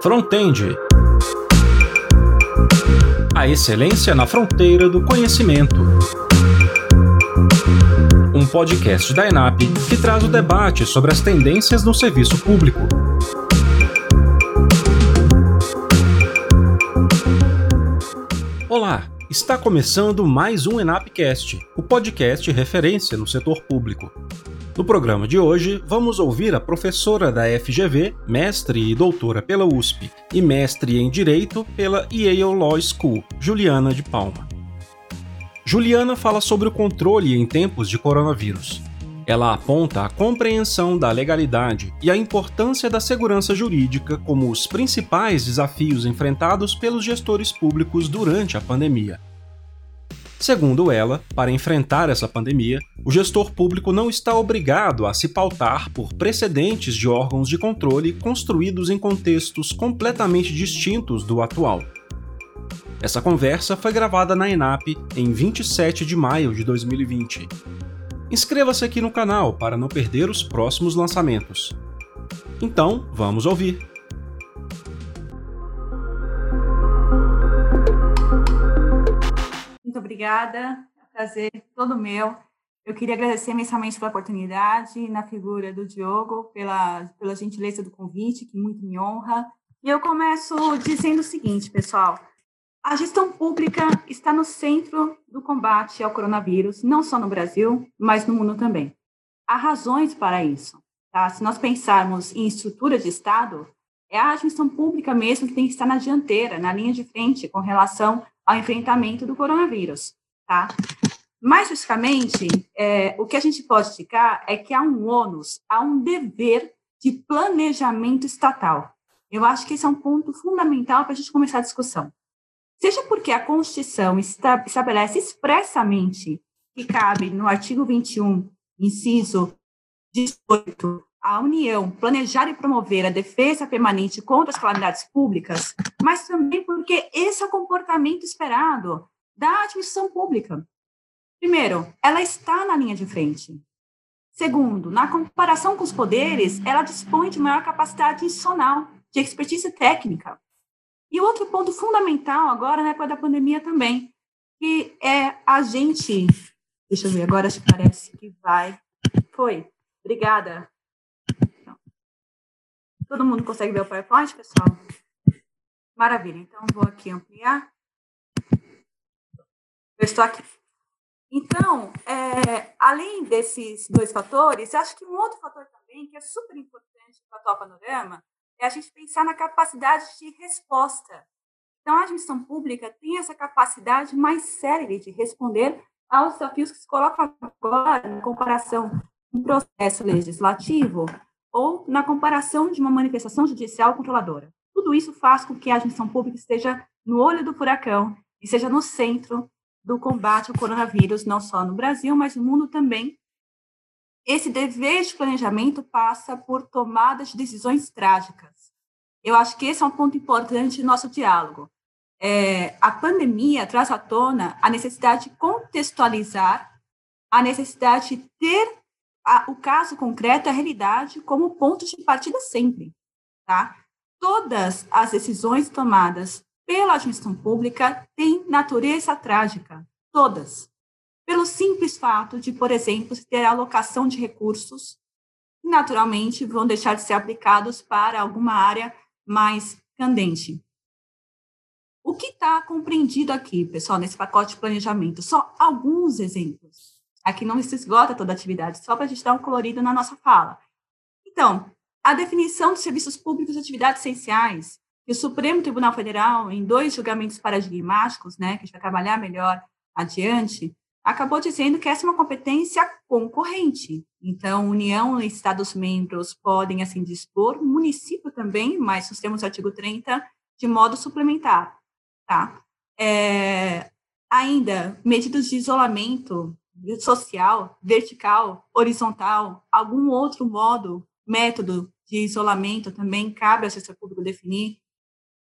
Frontend. A excelência na fronteira do conhecimento. Um podcast da ENAP que traz o debate sobre as tendências no serviço público. Olá, está começando mais um ENAPcast, o podcast referência no setor público. No programa de hoje, vamos ouvir a professora da FGV, mestre e doutora pela USP e mestre em Direito pela Yale Law School, Juliana de Palma. Juliana fala sobre o controle em tempos de coronavírus. Ela aponta a compreensão da legalidade e a importância da segurança jurídica como os principais desafios enfrentados pelos gestores públicos durante a pandemia. Segundo ela, para enfrentar essa pandemia, o gestor público não está obrigado a se pautar por precedentes de órgãos de controle construídos em contextos completamente distintos do atual. Essa conversa foi gravada na ENAP em 27 de maio de 2020. Inscreva-se aqui no canal para não perder os próximos lançamentos. Então, vamos ouvir. Obrigada. É um prazer todo meu. Eu queria agradecer imensamente pela oportunidade, na figura do Diogo, pela, pela gentileza do convite, que muito me honra. E eu começo dizendo o seguinte, pessoal. A gestão pública está no centro do combate ao coronavírus, não só no Brasil, mas no mundo também. Há razões para isso. Tá? Se nós pensarmos em estrutura de Estado, é a gestão pública mesmo que tem que estar na dianteira, na linha de frente, com relação ao enfrentamento do coronavírus, tá? Mais especificamente, é, o que a gente pode indicar é que há um ônus, há um dever de planejamento estatal. Eu acho que esse é um ponto fundamental para a gente começar a discussão. Seja porque a Constituição estabelece expressamente que cabe no artigo 21, inciso 18, a União planejar e promover a defesa permanente contra as calamidades públicas, mas também porque esse é o comportamento esperado da administração pública. Primeiro, ela está na linha de frente. Segundo, na comparação com os poderes, ela dispõe de maior capacidade institucional, de expertise técnica. E outro ponto fundamental agora na época da pandemia também, que é a gente. Deixa eu ver, agora acho que parece que vai. Foi. Obrigada. Todo mundo consegue ver o PowerPoint, pessoal? Maravilha. Então, vou aqui ampliar. Eu estou aqui. Então, é, além desses dois fatores, acho que um outro fator também que é super importante para o panorama é a gente pensar na capacidade de resposta. Então, a administração pública tem essa capacidade mais célere de responder aos desafios que se colocam agora em comparação com o processo legislativo ou na comparação de uma manifestação judicial controladora. Tudo isso faz com que a administração pública esteja no olho do furacão e seja no centro do combate ao coronavírus, não só no Brasil, mas no mundo também. Esse dever de planejamento passa por tomadas de decisões trágicas. Eu acho que esse é um ponto importante do nosso diálogo. É, a pandemia traz à tona a necessidade de contextualizar, a necessidade de ter a, o caso concreto, a realidade, como ponto de partida sempre. Tá? Todas as decisões tomadas pela administração pública têm natureza trágica, todas. Pelo simples fato de, por exemplo, ter alocação de recursos naturalmente vão deixar de ser aplicados para alguma área mais candente. O que está compreendido aqui, pessoal, nesse pacote de planejamento? Só alguns exemplos. Aqui não se esgota toda a atividade, só para a gente dar um colorido na nossa fala. Então, a definição dos serviços públicos de atividades essenciais, que o Supremo Tribunal Federal, em dois julgamentos paradigmáticos, né, que a gente vai trabalhar melhor adiante, acabou dizendo que essa é uma competência concorrente. Então, União e Estados-membros podem assim dispor, município também, mas nós temos o artigo 30 de modo suplementar. Tá? É, ainda, medidas de isolamento social, vertical, horizontal, algum outro modo, método de isolamento também cabe ao setor público definir.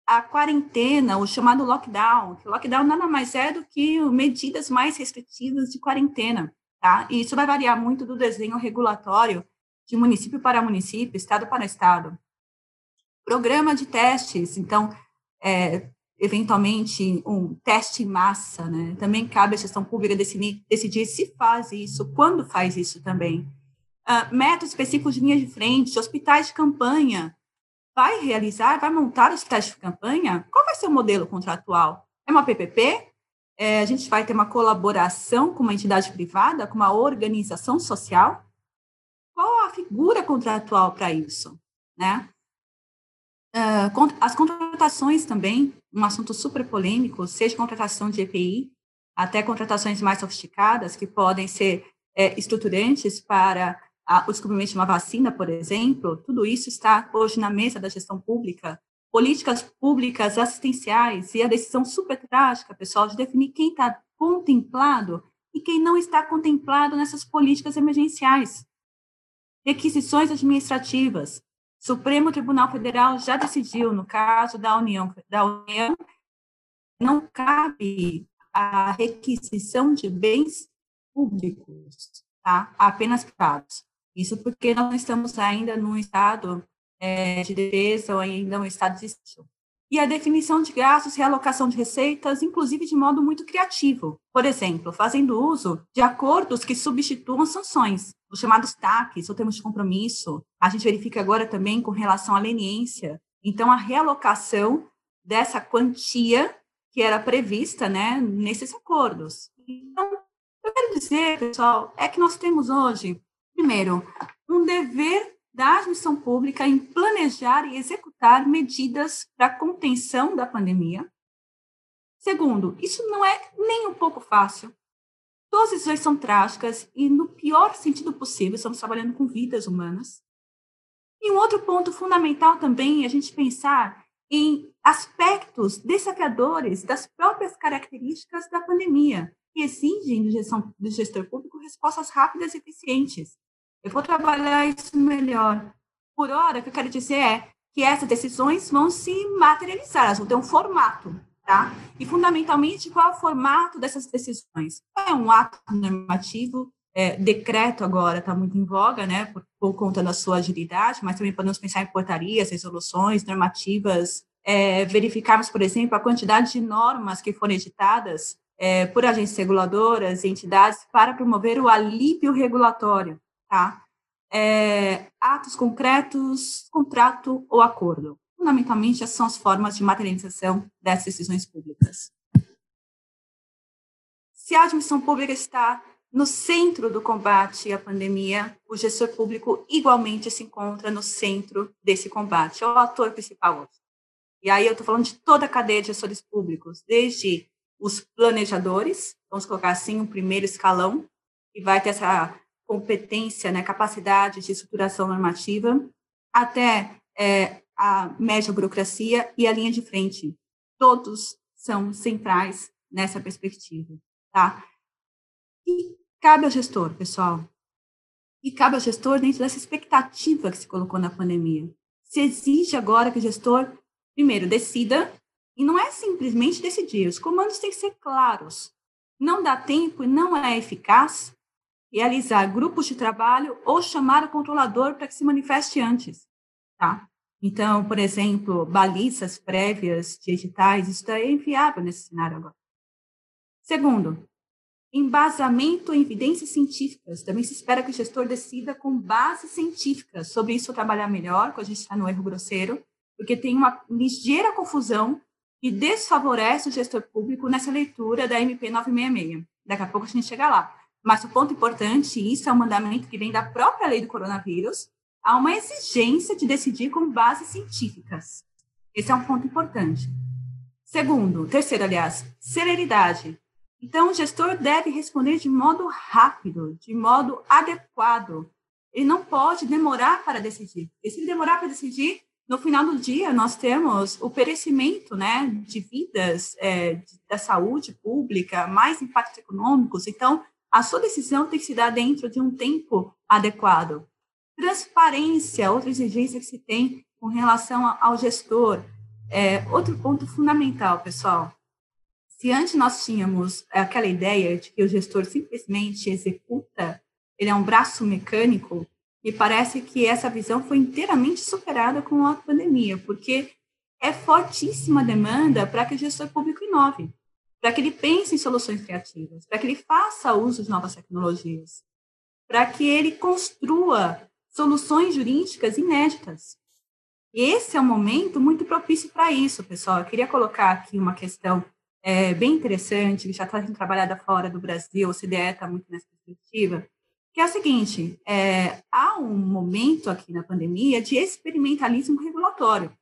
A quarentena, o chamado lockdown, que lockdown nada mais é do que medidas mais restritivas de quarentena, tá? E isso vai variar muito do desenho regulatório de município para município, estado para estado. Programa de testes, então, é, eventualmente, um teste em massa, né? Também cabe à gestão pública decidir, decidir se faz isso, quando faz isso também. Uh, métodos específicos de linha de frente, hospitais de campanha, vai realizar, vai montar hospitais de campanha? Qual vai ser o modelo contratual? É uma PPP? É, a gente vai ter uma colaboração com uma entidade privada, com uma organização social? Qual a figura contratual para isso? Né? Uh, as contratações também, um assunto super polêmico, seja contratação de EPI, até contratações mais sofisticadas, que podem ser é, estruturantes para a, o descobrimento de uma vacina, por exemplo, tudo isso está hoje na mesa da gestão pública. Políticas públicas assistenciais e a decisão super trágica, pessoal, de definir quem está contemplado e quem não está contemplado nessas políticas emergenciais. Requisições administrativas, Supremo Tribunal Federal já decidiu, no caso da União, da União não cabe a requisição de bens públicos, tá? apenas privados. Isso porque nós não estamos ainda num estado é, de defesa ou ainda um estado de sítio. E a definição de gastos, realocação de receitas, inclusive de modo muito criativo. Por exemplo, fazendo uso de acordos que substituam sanções os chamados TACs, ou termos de compromisso. A gente verifica agora também com relação à leniência. Então, a realocação dessa quantia que era prevista né, nesses acordos. Então, eu quero dizer, pessoal, é que nós temos hoje, primeiro, um dever da administração pública em planejar e executar medidas para contenção da pandemia. Segundo, isso não é nem um pouco fácil. Todas as decisões são trágicas e, no pior sentido possível, estamos trabalhando com vidas humanas. E um outro ponto fundamental também é a gente pensar em aspectos desafiadores das próprias características da pandemia, que exigem do, gestão, do gestor público respostas rápidas e eficientes. Eu vou trabalhar isso melhor. Por hora, o que eu quero dizer é que essas decisões vão se materializar, elas vão ter um formato. Tá? E, fundamentalmente, qual é o formato dessas decisões? É um ato normativo, é, decreto agora está muito em voga, né, por, por, conta da sua agilidade, mas também podemos pensar em portarias, resoluções, normativas, é, verificarmos, por exemplo, a quantidade de normas que foram editadas é, por agências reguladoras e entidades para promover o alívio regulatório, tá? É, atos concretos, contrato ou acordo fundamentalmente, essas são as formas de materialização dessas decisões públicas. Se a admissão pública está no centro do combate à pandemia, o gestor público igualmente se encontra no centro desse combate, é o ator principal. E aí eu estou falando de toda a cadeia de gestores públicos, desde os planejadores, vamos colocar assim, o primeiro escalão, que vai ter essa competência, né, capacidade de estruturação normativa, até é, a média burocracia e a linha de frente. Todos são centrais nessa perspectiva, tá? E cabe ao gestor, pessoal. E cabe ao gestor dentro dessa expectativa que se colocou na pandemia. Se exige agora que o gestor, primeiro, decida, e não é simplesmente decidir, os comandos têm que ser claros. Não dá tempo e não é eficaz realizar grupos de trabalho ou chamar o controlador para que se manifeste antes, tá? Então, por exemplo, balizas prévias de editais, isso é inviável nesse cenário agora. Segundo, embasamento em evidências científicas. Também se espera que o gestor decida com base científica. Sobre isso, trabalhar melhor, quando a gente está no erro grosseiro, porque tem uma ligeira confusão que desfavorece o gestor público nessa leitura da MP 966. Daqui a pouco a gente chega lá. Mas o ponto importante, isso é um mandamento que vem da própria lei do coronavírus, há uma exigência de decidir com bases científicas. Esse é um ponto importante. Segundo, terceiro, aliás, celeridade. Então, o gestor deve responder de modo rápido, de modo adequado. Ele não pode demorar para decidir. E se ele demorar para decidir, no final do dia, nós temos o perecimento né, de vidas é, da saúde pública, mais impactos econômicos. Então, a sua decisão tem que se dar dentro de um tempo adequado. Transparência, outra exigência que se tem com relação ao gestor. É, outro ponto fundamental, pessoal. Se antes nós tínhamos aquela ideia de que o gestor simplesmente executa, ele é um braço mecânico, me parece que essa visão foi inteiramente superada com a pandemia, porque é fortíssima demanda para que o gestor público inove, para que ele pense em soluções criativas, para que ele faça uso de novas tecnologias, para que ele construa soluções jurídicas inéditas. E esse é um momento muito propício para isso, pessoal. Eu queria colocar aqui uma questão é, bem interessante, que já está sendo trabalhada fora do Brasil, o CDE está muito nessa perspectiva, que é o seguinte, é, há um momento aqui na pandemia de experimentalismo regulatório.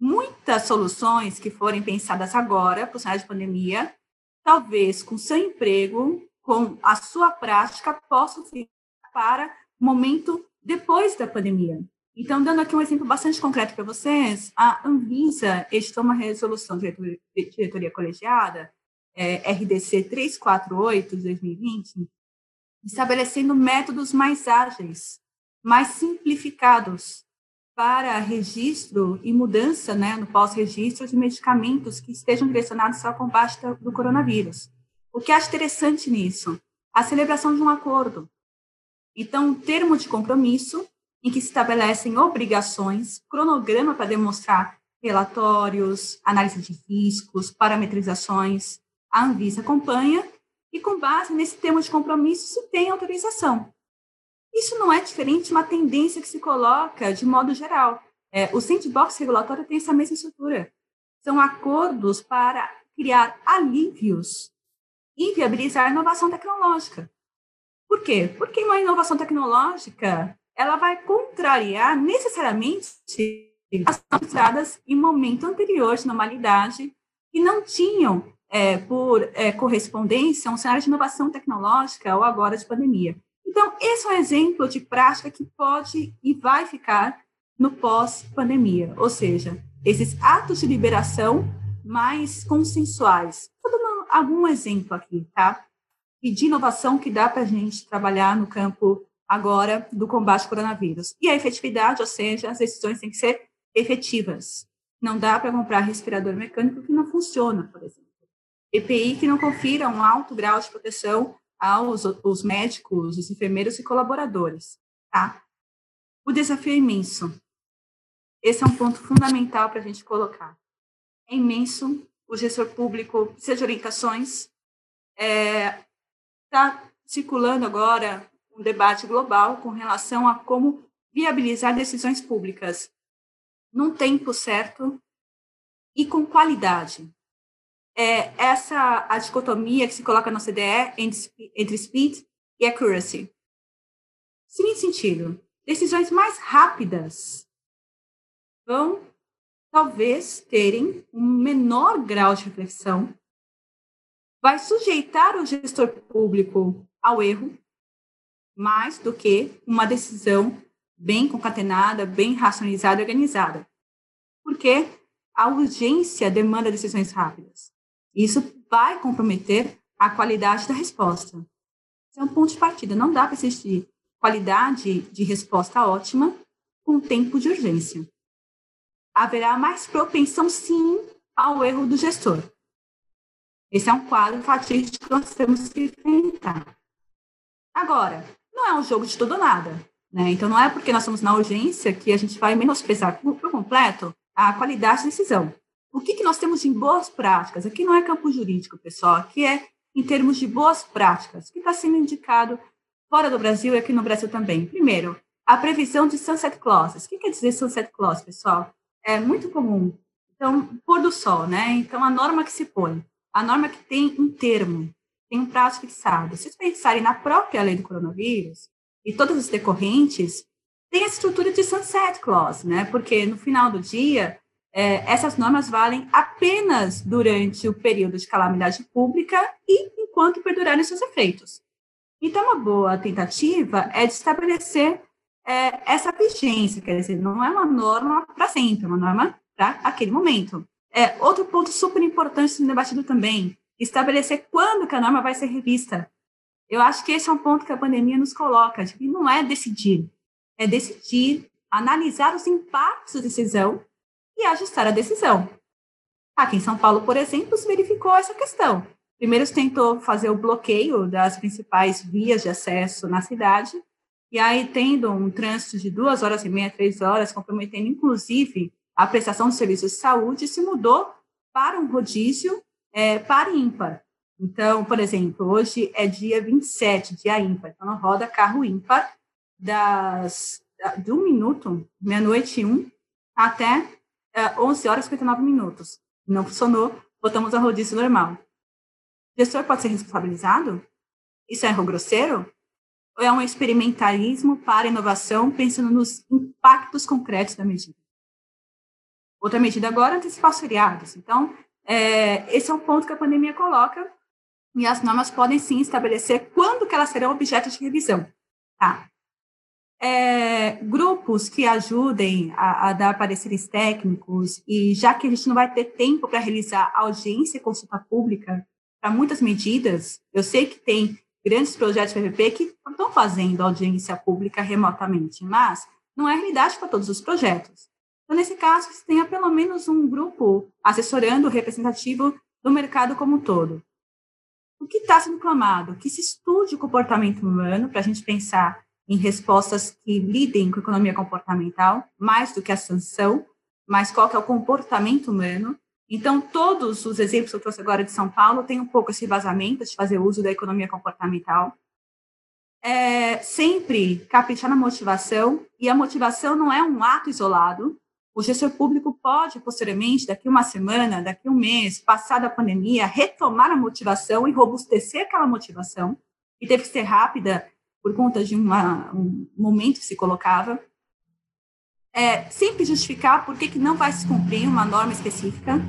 Muitas soluções que forem pensadas agora, o cenário de pandemia, talvez com seu emprego, com a sua prática, possam ficar para o momento depois da pandemia. Então, dando aqui um exemplo bastante concreto para vocês, a Anvisa editou uma resolução de diretoria colegiada, é, RDC 348 de 2020, estabelecendo métodos mais ágeis, mais simplificados para registro e mudança né, no pós-registro de medicamentos que estejam direcionados ao combate do coronavírus. O que acho interessante nisso? A celebração de um acordo. Então, um termo de compromisso em que se estabelecem obrigações, cronograma para demonstrar relatórios, análise de riscos, parametrizações. A Anvisa acompanha e, com base nesse termo de compromisso, se tem autorização. Isso não é diferente de uma tendência que se coloca de modo geral. É, o sandbox regulatório tem essa mesma estrutura. São acordos para criar alívios e viabilizar a inovação tecnológica. Por quê? Porque uma inovação tecnológica ela vai contrariar necessariamente as entradas em momento anterior de normalidade que não tinham, é, por é, correspondência, um cenário de inovação tecnológica ou agora de pandemia. Então, esse é um exemplo de prática que pode e vai ficar no pós-pandemia, ou seja, esses atos de liberação mais consensuais. Vou dar algum exemplo aqui, tá? E de inovação que dá para a gente trabalhar no campo agora do combate ao coronavírus. E a efetividade, ou seja, as decisões têm que ser efetivas. Não dá para comprar respirador mecânico que não funciona, por exemplo. EPI que não confira um alto grau de proteção aos os médicos, os enfermeiros e colaboradores. Tá? O desafio é imenso. Esse é um ponto fundamental para a gente colocar. É imenso. O gestor público precisa de orientações. Está é, tá circulando agora um debate global com relação a como viabilizar decisões públicas num tempo certo e com qualidade. É essa a dicotomia que se coloca no CDE entre, entre speed e accuracy. Seguinte sentido, decisões mais rápidas vão talvez terem um menor grau de reflexão, vai sujeitar o gestor público ao erro, mais do que uma decisão bem concatenada, bem racionalizada e organizada. Porque a urgência demanda decisões rápidas. Isso vai comprometer a qualidade da resposta. Esse é um ponto de partida. Não dá para existir qualidade de resposta ótima com tempo de urgência. Haverá mais propensão, sim, ao erro do gestor. Esse é um quadro fatídico que nós temos que enfrentar. Agora, não é um jogo de tudo ou nada. Né? Então, não é porque nós estamos na urgência que a gente vai menosprezar por, completo a qualidade da decisão. O que, que nós temos em boas práticas? Aqui não é campo jurídico, pessoal, aqui é em termos de boas práticas, que está sendo indicado fora do Brasil e aqui no Brasil também. Primeiro, a previsão de sunset clauses. O que quer dizer sunset clause, pessoal? É muito comum. Então, pôr do sol, né? Então, a norma que se põe, a norma que tem um termo, tem um prazo fixado. Se vocês pensarem na própria lei do coronavírus e todas as decorrentes, tem a estrutura de sunset clause, né? Porque no final do dia, é, essas normas valem apenas durante o período de calamidade pública e enquanto perdurarem seus efeitos. Então, uma boa tentativa é de estabelecer é, essa vigência, quer dizer, não é uma norma para sempre, é uma norma para aquele momento. É, outro ponto super importante sendo debatido também estabelecer quando que a norma vai ser revista. Eu acho que esse é um ponto que a pandemia nos coloca, de que não é decidir, é decidir, analisar os impactos da decisão e ajustar a decisão. Aqui em São Paulo, por exemplo, se verificou essa questão. Primeiro se tentou fazer o bloqueio das principais vias de acesso na cidade, e aí tendo um trânsito de duas horas e meia, três horas, comprometendo inclusive a prestação de serviços de saúde, se mudou para um rodízio é, par ímpar. Então, por exemplo, hoje é dia 27, dia ímpar, então roda carro ímpar das, de um minuto, meia-noite e um, até é, 11 horas e 59 minutos. Não funcionou, botamos a rodízio normal. O gestor pode ser responsabilizado? Isso é erro grosseiro? Ou é um experimentalismo para inovação, pensando nos impactos concretos da medida? Outra medida agora é antecipar os feriados. Então, é, esse é um ponto que a pandemia coloca e as normas podem sim estabelecer quando que elas serão objeto de revisão. Tá? É, grupos que ajudem a, a, dar pareceres técnicos, e já que a gente não vai ter tempo para realizar audiência e consulta pública para muitas medidas, eu sei que tem grandes projetos PPP que estão fazendo audiência pública remotamente, mas não é realidade para todos os projetos. Então, nesse caso, você tenha pelo menos um grupo assessorando representativo do mercado como um todo. O que está sendo clamado? Que se estude o comportamento humano para a gente pensar em respostas que lidem com economia comportamental, mais do que a sanção, mas qual que é o comportamento humano. Então, todos os exemplos que eu trouxe agora de São Paulo têm um pouco esse vazamento de fazer uso da economia comportamental. É, sempre caprichar na motivação, e a motivação não é um ato isolado, o gestor público pode, posteriormente, daqui uma semana, daqui um mês, passada a pandemia, retomar a motivação e robustecer aquela motivação, que teve que ser rápida por conta de uma, um momento que se colocava. É, sempre justificar por que, que não vai se cumprir uma norma específica.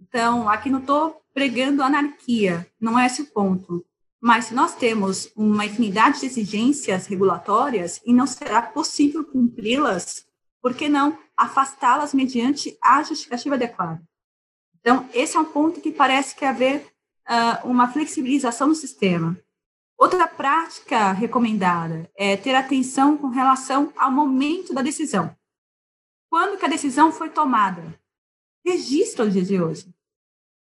Então, aqui não estou pregando anarquia, não é esse o ponto. Mas se nós temos uma infinidade de exigências regulatórias e não será possível cumpri-las, por que não afastá-las mediante a justificativa adequada? Então, esse é um ponto que parece que haver uh, uma flexibilização no sistema. Outra prática recomendada é ter atenção com relação ao momento da decisão. Quando que a decisão foi tomada? Registro no dia de hoje.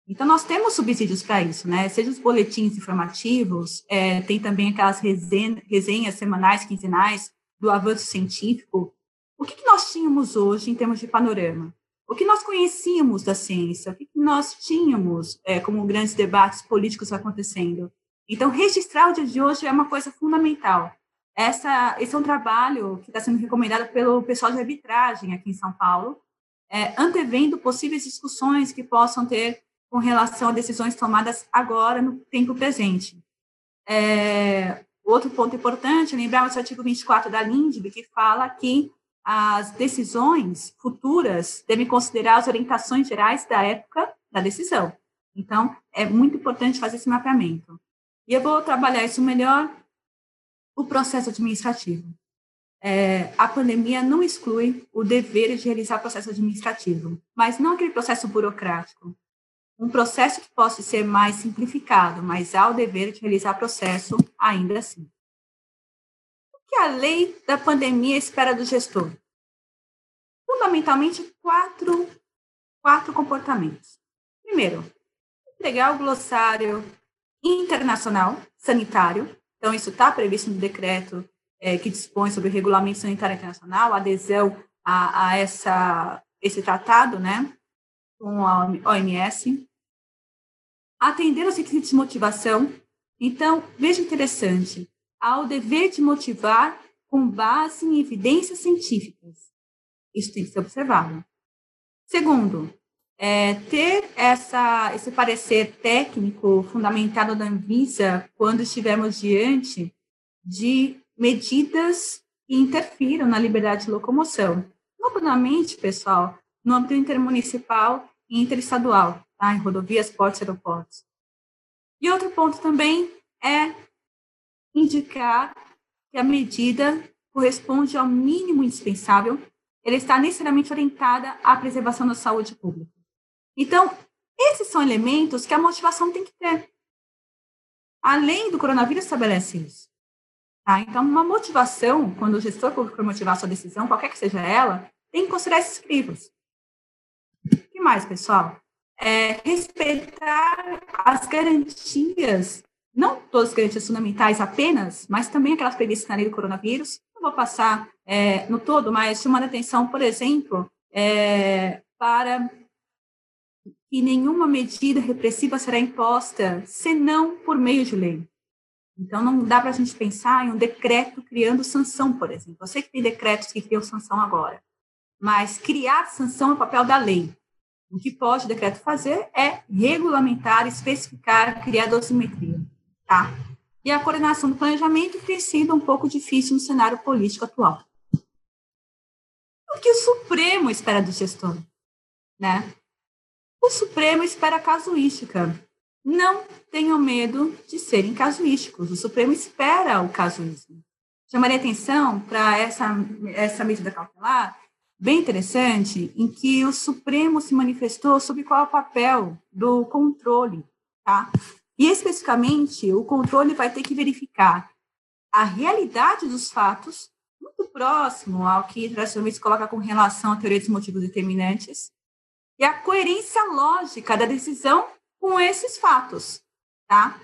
Então, nós temos subsídios para isso, né? Seja os boletins informativos, é, tem também aquelas resenhas, resenhas semanais, quinzenais do avanço científico, o que, que nós tínhamos hoje em termos de panorama? O que nós conhecíamos da ciência? O que, que nós tínhamos é, como grandes debates políticos acontecendo? Então, registrar o dia de hoje é uma coisa fundamental. Essa, esse é um trabalho que está sendo recomendado pelo pessoal de arbitragem aqui em São Paulo, é, antevendo possíveis discussões que possam ter com relação a decisões tomadas agora, no tempo presente. É, outro ponto importante, é lembrar o artigo 24 da LINDB, que fala que as decisões futuras devem considerar as orientações gerais da época da decisão. Então, é muito importante fazer esse mapeamento. E eu vou trabalhar isso melhor, o processo administrativo. É, a pandemia não exclui o dever de realizar processo administrativo, mas não aquele processo burocrático. Um processo que possa ser mais simplificado, mas há o dever de realizar processo ainda assim que a lei da pandemia espera do gestor? Fundamentalmente, quatro, quatro comportamentos. Primeiro, entregar o glossário internacional sanitário. Então, isso está previsto no decreto é, que dispõe sobre o regulamento sanitário internacional, adesão a, a essa, esse tratado, né, com a OMS. Atender aos requisitos de motivação. Então, veja interessante, ao dever de motivar com base em evidências científicas. Isso tem que ser observado. Segundo, é, ter essa, esse parecer técnico fundamentado da Anvisa quando estivermos diante de medidas que interfiram na liberdade de locomoção. Novamente, pessoal, no âmbito intermunicipal e interestadual, tá? em rodovias, portos e aeroportos. E outro ponto também é indicar que a medida corresponde ao mínimo indispensável, ela está necessariamente orientada à preservação da saúde pública. Então, esses são elementos que a motivação tem que ter. Além do coronavírus estabelece isso. Tá? Então, uma motivação, quando o gestor for motivar sua decisão, qualquer que seja ela, tem que considerar esses crivos. O que mais, pessoal? É respeitar as garantias não todas as garantias fundamentais apenas, mas também aquelas previstas na lei do coronavírus. Não vou passar é, no todo, mas chamando atenção, por exemplo, é, para que nenhuma medida repressiva será imposta senão por meio de lei. Então, não dá para a gente pensar em um decreto criando sanção, por exemplo. Eu sei que tem decretos que criam sanção agora, mas criar sanção é o papel da lei. O que pode o decreto fazer é regulamentar, especificar, criar dosimetria. Tá? E a coordenação do planejamento tem sido um pouco difícil no cenário político atual. O que o Supremo espera do gestor? Né? O Supremo espera casuística. Não tenham medo de serem casuísticos. O Supremo espera o casuísmo. Chamaria atenção para essa, essa medida cautelar bem interessante, em que o Supremo se manifestou sobre qual é o papel do controle, tá? E especificamente, o controle vai ter que verificar a realidade dos fatos, muito próximo ao que tradicionalmente se coloca com relação à teoria dos motivos determinantes, e a coerência lógica da decisão com esses fatos, tá?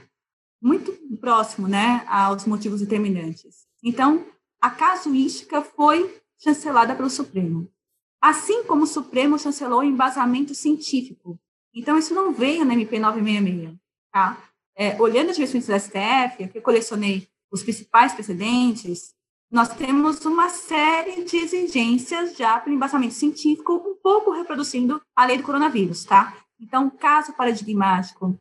Muito próximo, né, aos motivos determinantes. Então, a casuística foi chancelada pelo Supremo. Assim como o Supremo chancelou o embasamento científico. Então, isso não veio na MP 966. Tá? É, olhando as direções do STF, que eu colecionei os principais precedentes, nós temos uma série de exigências já para embasamento científico, um pouco reproduzindo a lei do coronavírus, tá? Então, caso paradigmático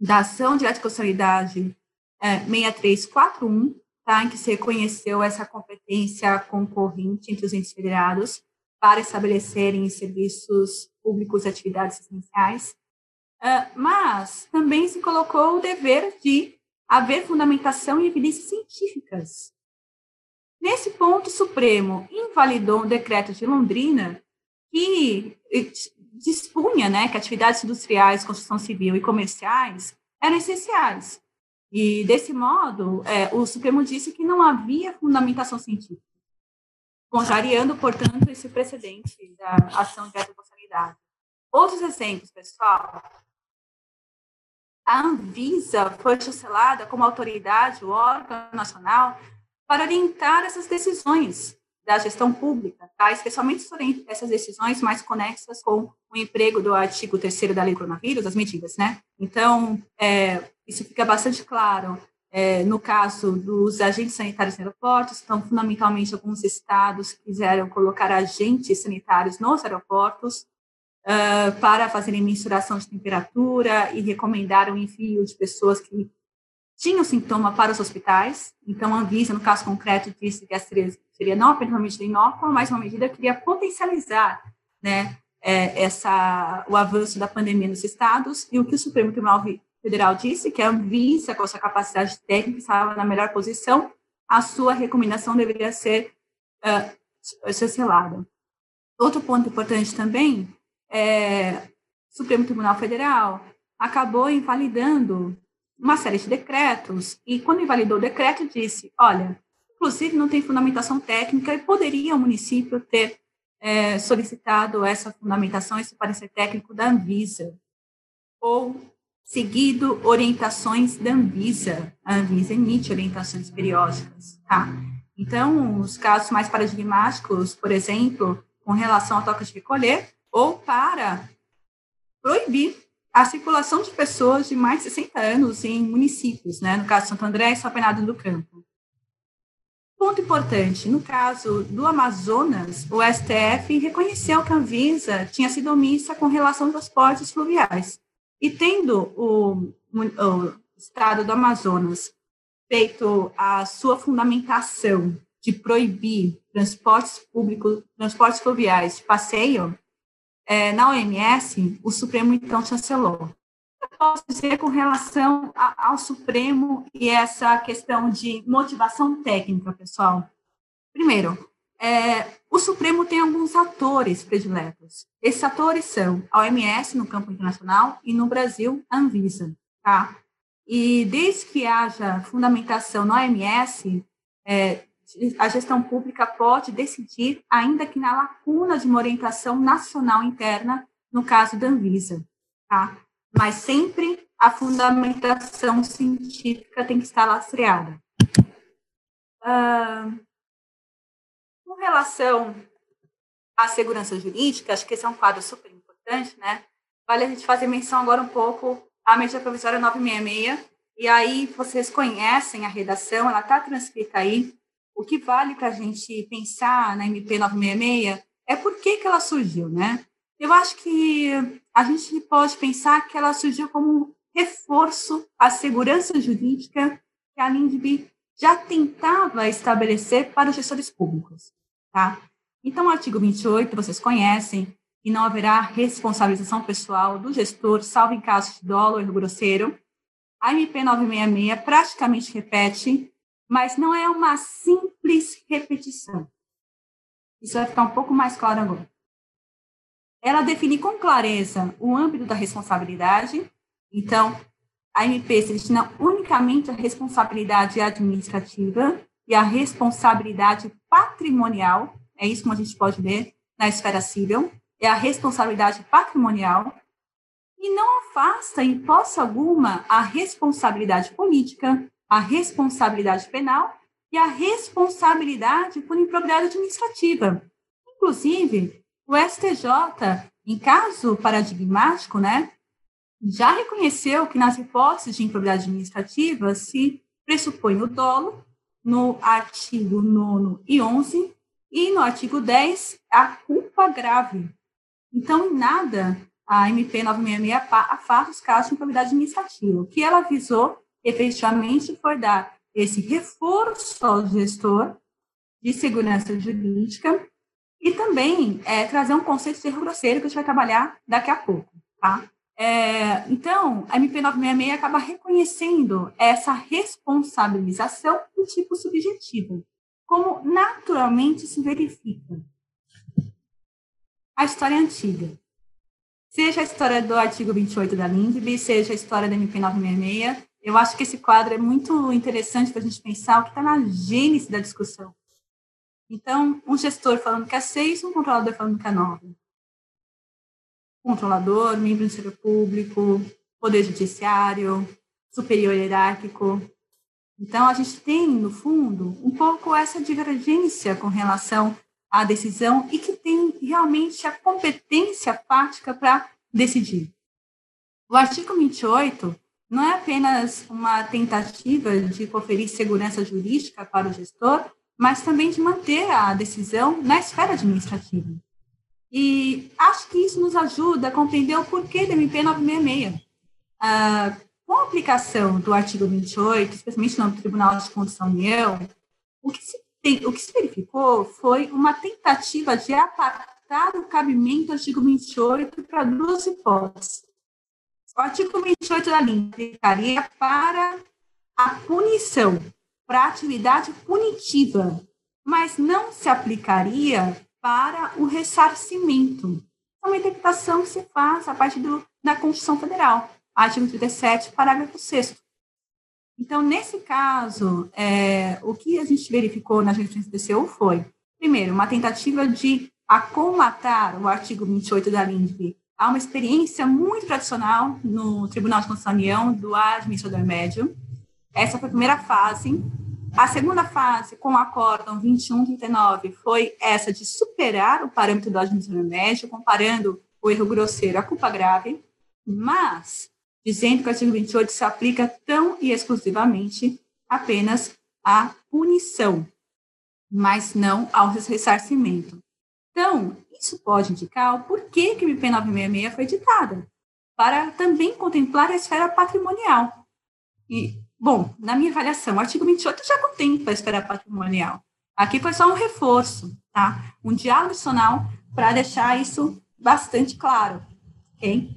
da ação de anticonstitucionalidade é, 6341, tá, em que se reconheceu essa competência concorrente entre os entes federados para estabelecerem serviços públicos e atividades essenciais, uh, mas também se colocou o dever de haver fundamentação e evidências científicas. Nesse ponto, o Supremo invalidou um decreto de Londrina que dispunha né, que atividades industriais, construção civil e comerciais eram essenciais. E, desse modo, é, o Supremo disse que não havia fundamentação científica, contrariando, portanto, esse precedente da ação de responsabilidade. Outros exemplos, pessoal. A Anvisa foi chancelada como autoridade, o órgão nacional, para orientar essas decisões da gestão pública, tá? especialmente sobre essas decisões mais conexas com o emprego do artigo 3 da lei do coronavírus, as medidas, né? Então, é, isso fica bastante claro é, no caso dos agentes sanitários em aeroportos, então, fundamentalmente, alguns estados quiseram colocar agentes sanitários nos aeroportos uh, para fazerem mensuração de temperatura e recomendaram o envio de pessoas que tinham sintoma para os hospitais. Então, a Anvisa, no caso concreto, disse que essa seria, seria não apenas uma medida inócua, mas uma medida que iria potencializar né, é, essa, o avanço da pandemia nos estados, e o que o Supremo Tribunal Federal disse que a Anvisa, com a sua capacidade técnica, estava na melhor posição, a sua recomendação deveria ser uh. Outro ponto importante também é o Supremo Tribunal Federal acabou invalidando uma série de decretos e quando invalidou o decreto disse, olha, inclusive não tem fundamentação técnica e poderia o município ter é, solicitado essa fundamentação, esse parecer técnico da Anvisa ou seguido orientações da Anvisa. A Anvisa emite orientações periódicas, tá? Então, os casos mais paradigmáticos, por exemplo, com relação a toca de recolher, ou para proibir a circulação de pessoas de mais de 60 anos em municípios, né? No caso Santo André e São Bernardo do Campo. Ponto importante, no caso do Amazonas, o STF reconheceu que a Anvisa tinha sido omissa com relação aos portos fluviais. E tendo o, o Estado do Amazonas feito a sua fundamentação de proibir transportes públicos, transportes fluviais de passeio, é, na OMS, o Supremo então chancelou. Eu posso dizer com relação a, ao Supremo e essa questão de motivação técnica, pessoal? Primeiro, é, o Supremo tem alguns atores prediletos. Esses atores são a OMS no campo internacional e no Brasil a Anvisa, tá? E desde que haja fundamentação na OMS, é, a gestão pública pode decidir, ainda que na lacuna de uma orientação nacional interna, no caso da Anvisa, tá? Mas sempre a fundamentação científica tem que estar lastreada. Uh, relação à segurança jurídica, acho que esse é um quadro super importante, né? Vale a gente fazer menção agora um pouco à medida provisória 966, e aí vocês conhecem a redação, ela está transcrita aí. O que vale para a gente pensar na MP 966 é por que, que ela surgiu, né? Eu acho que a gente pode pensar que ela surgiu como um reforço à segurança jurídica que a LINDB já tentava estabelecer para os gestores públicos. Tá? Então, o artigo 28, vocês conhecem, e não haverá responsabilização pessoal do gestor, salvo em caso de dolo ou grosseiro. A MP 966 praticamente repete, mas não é uma simples repetição. Isso vai ficar um pouco mais claro agora. Ela define com clareza o âmbito da responsabilidade. Então, a MP se destina unicamente à responsabilidade administrativa e à responsabilidade patrimonial. É isso que a gente pode ver na esfera civil. É a responsabilidade patrimonial e não afasta, em posse alguma, a responsabilidade política, a responsabilidade penal e a responsabilidade por improbidade administrativa. Inclusive, o STJ, em caso paradigmático, né, já reconheceu que nas hipóteses de improbidade administrativa se pressupõe o dolo, no artigo 9 e 11, e no artigo 10, a culpa grave. Então, em nada, a MP 966 afasta os casos de improbidade administrativa. O que ela visou, efetivamente, foi dar esse reforço ao gestor de segurança jurídica e também é, trazer um conceito de erro grosseiro que a gente vai trabalhar daqui a pouco, tá? É, então, a MP 966 acaba reconhecendo essa responsabilização do tipo subjetivo, como naturalmente se verifica. A história é antiga. Seja a história do artigo 28 da LINDB, seja a história da MP 966, eu acho que esse quadro é muito interessante para a gente pensar o que está na gênese da discussão. Então, um gestor falando que é 6, um controlador falando que é 9. Controlador, membro do Ministério Público, Poder Judiciário, superior hierárquico. Então, a gente tem, no fundo, um pouco essa divergência com relação à decisão e que tem realmente a competência fática para decidir. O artigo 28 não é apenas uma tentativa de conferir segurança jurídica para o gestor, mas também de manter a decisão na esfera administrativa. E acho que isso nos ajuda a compreender o porquê da MP 966. Ah, com a aplicação do artigo 28, especialmente no Tribunal de Contas da União, o que, se tem, o que se verificou foi uma tentativa de apartar o cabimento do artigo 28 para duas hipóteses. Artigo 28 da lei aplicaria para a punição, para a atividade punitiva, mas não se aplicaria para o ressarcimento. É uma interpretação que se faz a partir do, da Constituição Federal, artigo 37, parágrafo 6 Então, nesse caso, é, o que a gente verificou na jurisprudência do TCU foi, primeiro, uma tentativa de acomatar o artigo 28 da LINDB há uma experiência muito tradicional no Tribunal de Constituição da União do administrador médio. Essa foi a primeira fase. A segunda fase, com o acórdão 2139, foi essa de superar o parâmetro do administrador médio, comparando o erro grosseiro à culpa grave, mas dizendo que o artigo 28 se aplica tão e exclusivamente apenas à punição, mas não ao ressarcimento. Então, isso pode indicar o porquê que a MP 966 foi editada, para também contemplar a esfera patrimonial. E, bom, na minha avaliação, o artigo 28 já contempla a esfera patrimonial. Aqui foi só um reforço, tá? Um diálogo adicional para deixar isso bastante claro, ok?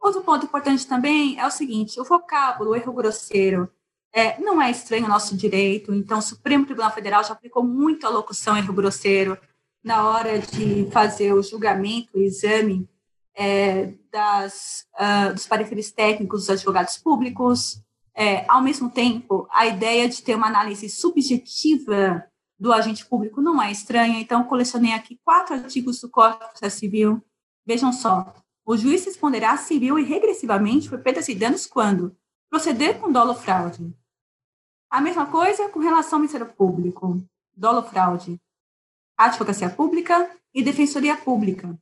Outro ponto importante também é o seguinte: o vocábulo, o erro grosseiro, é, não é estranho ao nosso direito, então o Supremo Tribunal Federal já aplicou muito a locução erro grosseiro na hora de fazer o julgamento, o exame é, das, uh, dos pareceres técnicos dos advogados públicos. É, ao mesmo tempo, a ideia de ter uma análise subjetiva do agente público não é estranha, então colecionei aqui quatro artigos do Código Civil. Vejam só, o juiz responderá civil e regressivamente por perdas e danos quando proceder com dolo fraude, A mesma coisa com relação ao Ministério Público, dolo fraude, advocacia pública e defensoria pública.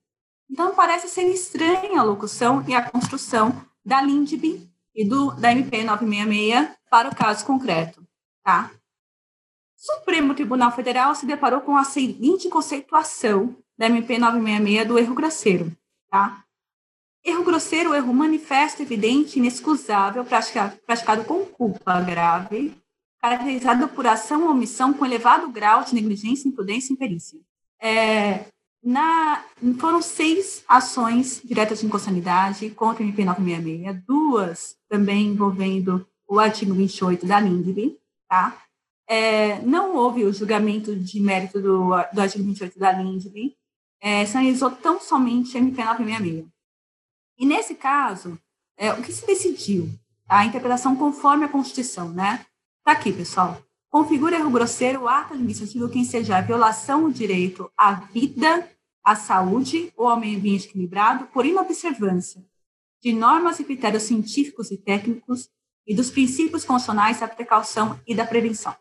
Então, parece ser estranha a locução e a construção da LINDB e do, da MP 966 para o caso concreto. Tá? O Supremo Tribunal Federal se deparou com a seguinte conceituação da MP 966 do erro grosseiro. Tá? Erro grosseiro, erro manifesto, evidente, inexcusável, praticado, praticado com culpa grave, caracterizado por ação ou omissão com elevado grau de negligência, imprudência e imperícia. É, na, foram seis ações diretas de inconstitucionalidade contra o MP 966, duas também envolvendo o artigo 28 da LINDB, tá? É, não houve o julgamento de mérito do, do artigo 28 da LINDB, é, se analisou tão somente o MP 966. E nesse caso, é, o que se decidiu? A interpretação conforme a Constituição, né? Tá aqui, pessoal configura erro grosseiro o ato administrativo que seja a violação do direito à vida, à saúde ou ao meio ambiente equilibrado por inobservância de normas e critérios científicos e técnicos e dos princípios constitucionais da precaução e da prevenção.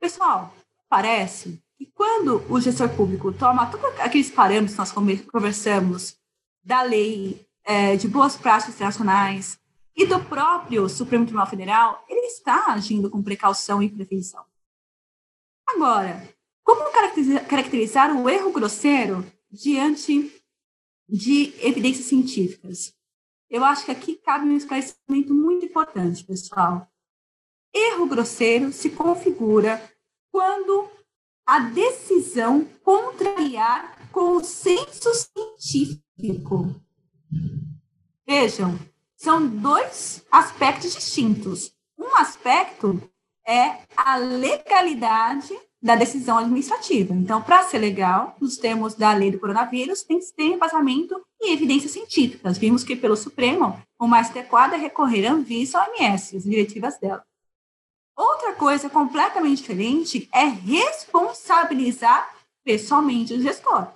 Pessoal, parece que quando o gestor público toma todos aqueles parâmetros que nós conversamos da lei é, de boas práticas internacionais, e do próprio Supremo Tribunal Federal, ele está agindo com precaução e prevenção. Agora, como caracterizar o erro grosseiro diante de evidências científicas? Eu acho que aqui cabe um esclarecimento muito importante, pessoal. Erro grosseiro se configura quando a decisão contrariar consenso científico. Vejam, são dois aspectos distintos. Um aspecto é a legalidade da decisão administrativa. Então, para ser legal, nos termos da lei do coronavírus, tem que ter embasamento e evidências científicas. Vimos que pelo Supremo, o mais adequado é recorrer à Anvisa ou OMS, as diretivas dela. Outra coisa completamente diferente é responsabilizar pessoalmente o gestor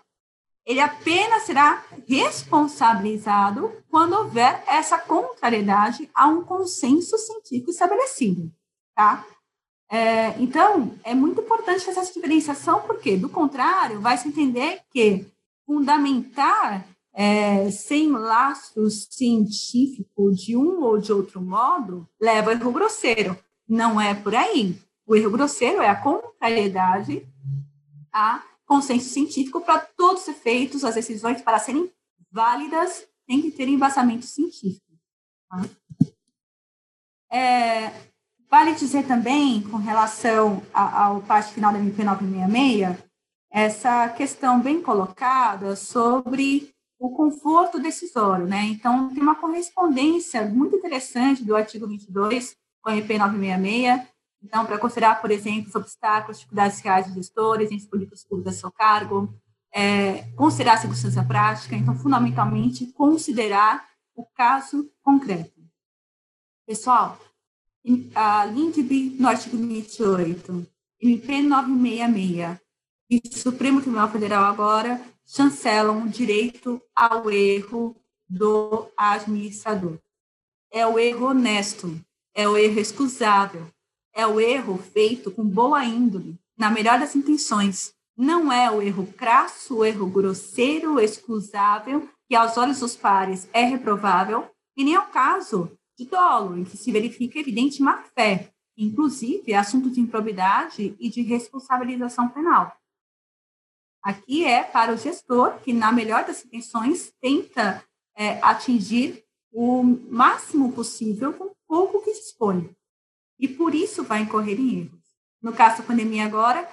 ele apenas será responsabilizado quando houver essa contrariedade a um consenso científico estabelecido, tá? É, então, é muito importante fazer essa diferenciação, porque, do contrário, vai se entender que fundamentar é, sem laços científicos de um ou de outro modo leva ao erro grosseiro. Não é por aí. O erro grosseiro é a contrariedade a consenso científico para todos os efeitos, as decisões, para serem válidas, tem que ter embasamento científico. Tá? É, vale dizer também, com relação ao parte final da MP 966, essa questão bem colocada sobre o conforto decisório, né? Então, tem uma correspondência muito interessante do artigo 22 com a MP 966, então, para considerar, por exemplo, os obstáculos, dificuldades reais dos gestores, em políticas públicas a seu cargo, é, considerar a circunstância prática, então, fundamentalmente, considerar o caso concreto. Pessoal, a LINDB no artigo 28, MP 966 e o Supremo Tribunal Federal agora chancelam o direito ao erro do administrador. É o erro honesto, é o erro excusável, é o erro feito com boa índole, na melhor das intenções. Não é o erro crasso, o erro grosseiro, excusável, que aos olhos dos pares é reprovável, e nem é o caso de dolo, em que se verifica evidente má-fé, inclusive assunto de improbidade e de responsabilização penal. Aqui é para o gestor que, na melhor das intenções, tenta é, atingir o máximo possível com pouco que dispõe e por isso vai incorrer em erros. No caso da pandemia agora,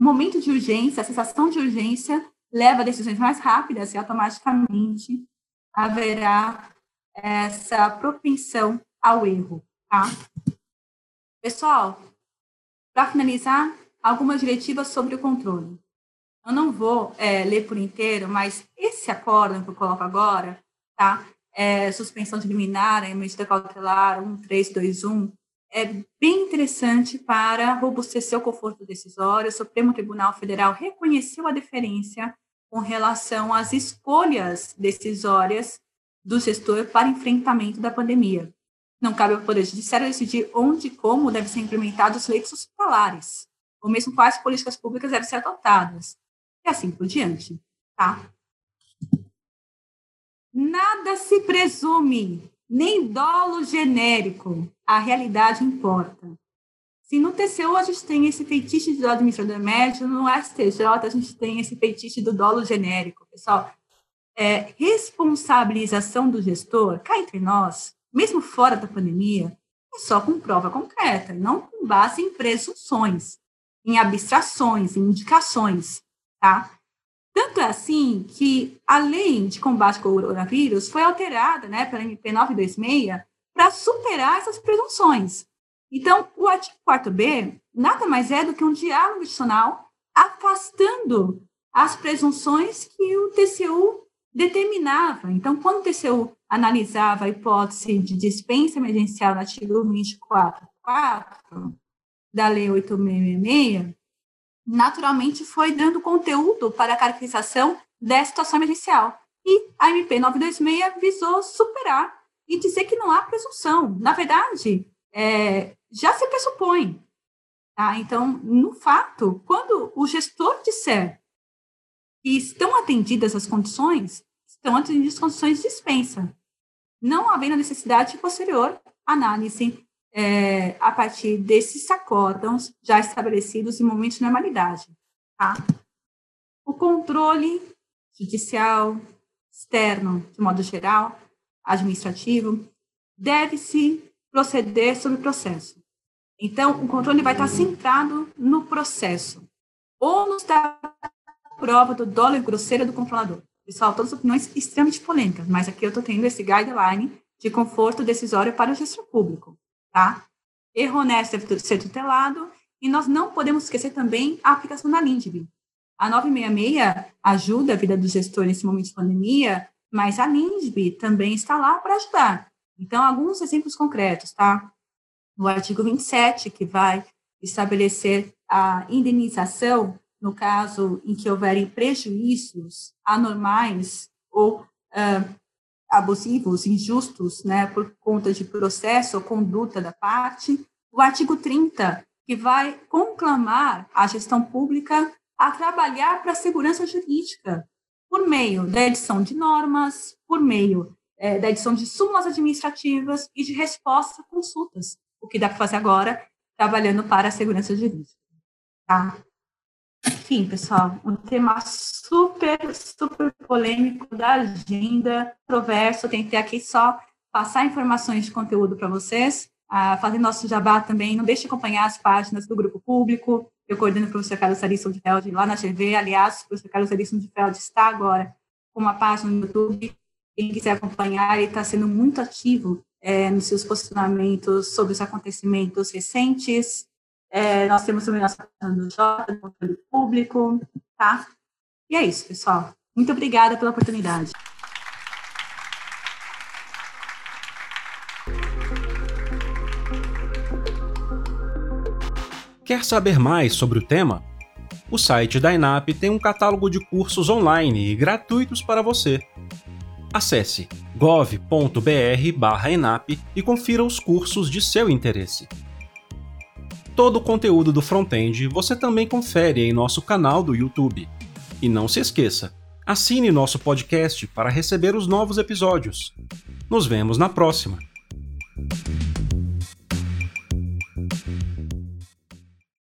o momento de urgência, a sensação de urgência leva a decisões mais rápidas e automaticamente haverá essa propensão ao erro, tá? Pessoal, para finalizar, algumas diretivas sobre o controle. Eu não vou é, ler por inteiro, mas esse acordo que eu coloco agora, tá? É, suspensão de liminar, medida cautelar 1321, é bem interessante para robustecer o conforto decisório. O Supremo Tribunal Federal reconheceu a deferência com relação às escolhas decisórias do gestor para enfrentamento da pandemia. Não cabe ao Poder Judiciário decidir onde e como devem ser implementados os leitos hospitalares, ou mesmo quais políticas públicas devem ser adotadas, e assim por diante. Tá? Nada se presume, nem dolo genérico. A realidade importa. Se no TCU a gente tem esse feitiço do administrador médio, no STJ a gente tem esse feitiço do dolo genérico. Pessoal, é, responsabilização do gestor, cá entre nós, mesmo fora da pandemia, é só com prova concreta, não com base em presunções, em abstrações, em indicações, tá? Tanto é assim que a lei de combate ao coronavírus foi alterada, né, pela MP 926, para superar essas presunções. Então, o artigo 4B nada mais é do que um diálogo adicional afastando as presunções que o TCU determinava. Então, quando o TCU analisava a hipótese de dispensa emergencial no artigo 24.4 da Lei 866, naturalmente foi dando conteúdo para a caracterização dessa situação emergencial. E a MP 926 visou superar e dizer que não há presunção. Na verdade, é, já se pressupõe. Tá? Então, no fato, quando o gestor disser que estão atendidas as condições, estão atendidas as condições de dispensa, não havendo necessidade de posterior análise é, a partir desses acórdãos já estabelecidos em momentos de normalidade. Tá? O controle judicial, externo, de modo geral, administrativo, deve-se proceder sobre o processo. Então, o controle vai estar centrado no processo, ou nos da prova do dólar grosseiro do controlador. Pessoal, todas opiniões extremamente polêmicas, mas aqui eu estou tendo esse guideline de conforto decisório para o gestor público, tá? Erro honesto deve ser tutelado, e nós não podemos esquecer também a aplicação da LINDB. A 966 ajuda a vida do gestor nesse momento de pandemia, mas a LINDB também está lá para ajudar. Então, alguns exemplos concretos, tá? No artigo 27, que vai estabelecer a indenização no caso em que houverem prejuízos anormais ou uh, abusivos, injustos, né, por conta de processo ou conduta da parte. O artigo 30, que vai conclamar a gestão pública a trabalhar para a segurança jurídica, por meio da edição de normas, por meio é, da edição de súmulas administrativas e de resposta a consultas, o que dá para fazer agora, trabalhando para a segurança jurídica. Tá? Enfim, pessoal, um tema super, super polêmico da agenda, controverso, tentei aqui só passar informações de conteúdo para vocês, ah, fazer nosso jabá também, não deixe de acompanhar as páginas do grupo público, eu coordeno o professor Carlos Sarisson de Feld lá na GV, aliás, o professor Carlos Sarisson de Feld está agora com uma página no YouTube, quem quiser acompanhar, ele está sendo muito ativo é, nos seus posicionamentos sobre os acontecimentos recentes. É, nós temos também nossa página do Jota, do público, tá? E é isso, pessoal. Muito obrigada pela oportunidade. Quer saber mais sobre o tema? O site da INAP tem um catálogo de cursos online e gratuitos para você. Acesse gov.br/enap e confira os cursos de seu interesse. Todo o conteúdo do Frontend você também confere em nosso canal do YouTube. E não se esqueça, assine nosso podcast para receber os novos episódios. Nos vemos na próxima!